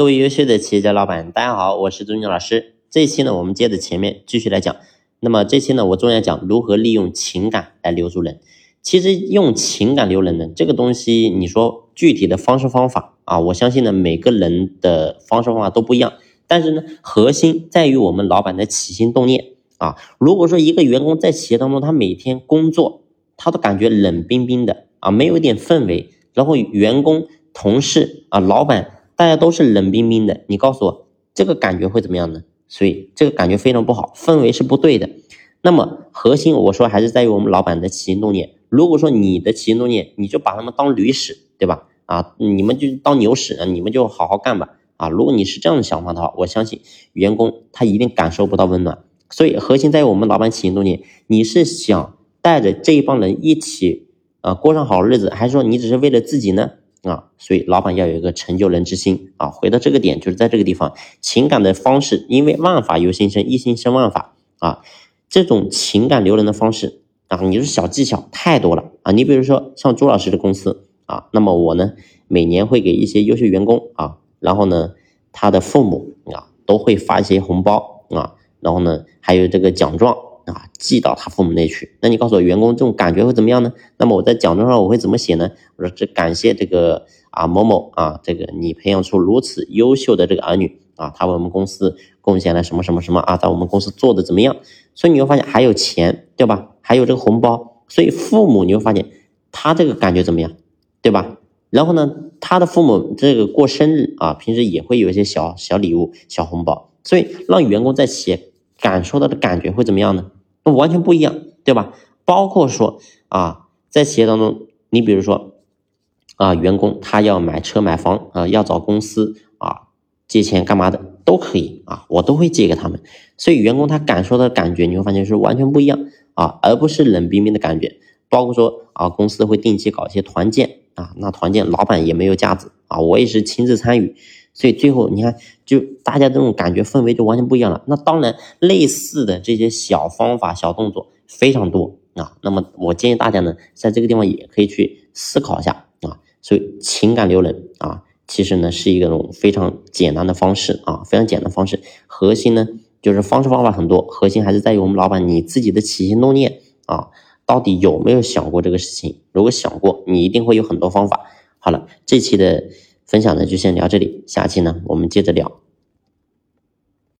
各位优秀的企业家老板，大家好，我是朱军老师。这一期呢，我们接着前面继续来讲。那么这期呢，我重点讲如何利用情感来留住人。其实用情感留人呢，这个东西，你说具体的方式方法啊，我相信呢，每个人的方式方法都不一样。但是呢，核心在于我们老板的起心动念啊。如果说一个员工在企业当中，他每天工作，他都感觉冷冰冰的啊，没有一点氛围，然后员工、同事啊、老板。大家都是冷冰冰的，你告诉我这个感觉会怎么样呢？所以这个感觉非常不好，氛围是不对的。那么核心我说还是在于我们老板的起心动念。如果说你的起心动念，你就把他们当驴使，对吧？啊，你们就当牛使，你们就好好干吧。啊，如果你是这样的想法的话，我相信员工他一定感受不到温暖。所以核心在于我们老板起心动念，你是想带着这一帮人一起啊过上好日子，还是说你只是为了自己呢？啊，所以老板要有一个成就人之心啊。回到这个点，就是在这个地方，情感的方式，因为万法由心生，一心生万法啊。这种情感留人的方式啊，你说小技巧太多了啊。你比如说像朱老师的公司啊，那么我呢，每年会给一些优秀员工啊，然后呢，他的父母啊，都会发一些红包啊，然后呢，还有这个奖状。啊，寄到他父母那去。那你告诉我，员工这种感觉会怎么样呢？那么我在奖状上我会怎么写呢？我说这感谢这个啊某某啊，这个你培养出如此优秀的这个儿女啊，他为我们公司贡献了什么什么什么啊，在我们公司做的怎么样？所以你会发现还有钱，对吧？还有这个红包。所以父母你会发现他这个感觉怎么样，对吧？然后呢，他的父母这个过生日啊，平时也会有一些小小礼物、小红包。所以让员工在企业感受到的感觉会怎么样呢？那完全不一样，对吧？包括说啊，在企业当中，你比如说啊，员工他要买车买房啊，要找公司啊借钱干嘛的都可以啊，我都会借给他们。所以员工他感受的感觉，你会发现是完全不一样啊，而不是冷冰冰的感觉。包括说啊，公司会定期搞一些团建啊，那团建老板也没有架子啊，我也是亲自参与。所以最后你看，就大家这种感觉氛围就完全不一样了。那当然，类似的这些小方法、小动作非常多啊。那么我建议大家呢，在这个地方也可以去思考一下啊。所以情感留人啊，其实呢是一种非常简单的方式啊，非常简单方式。核心呢就是方式方法很多，核心还是在于我们老板你自己的起心动念啊，到底有没有想过这个事情？如果想过，你一定会有很多方法。好了，这期的。分享呢就先聊这里，下期呢我们接着聊。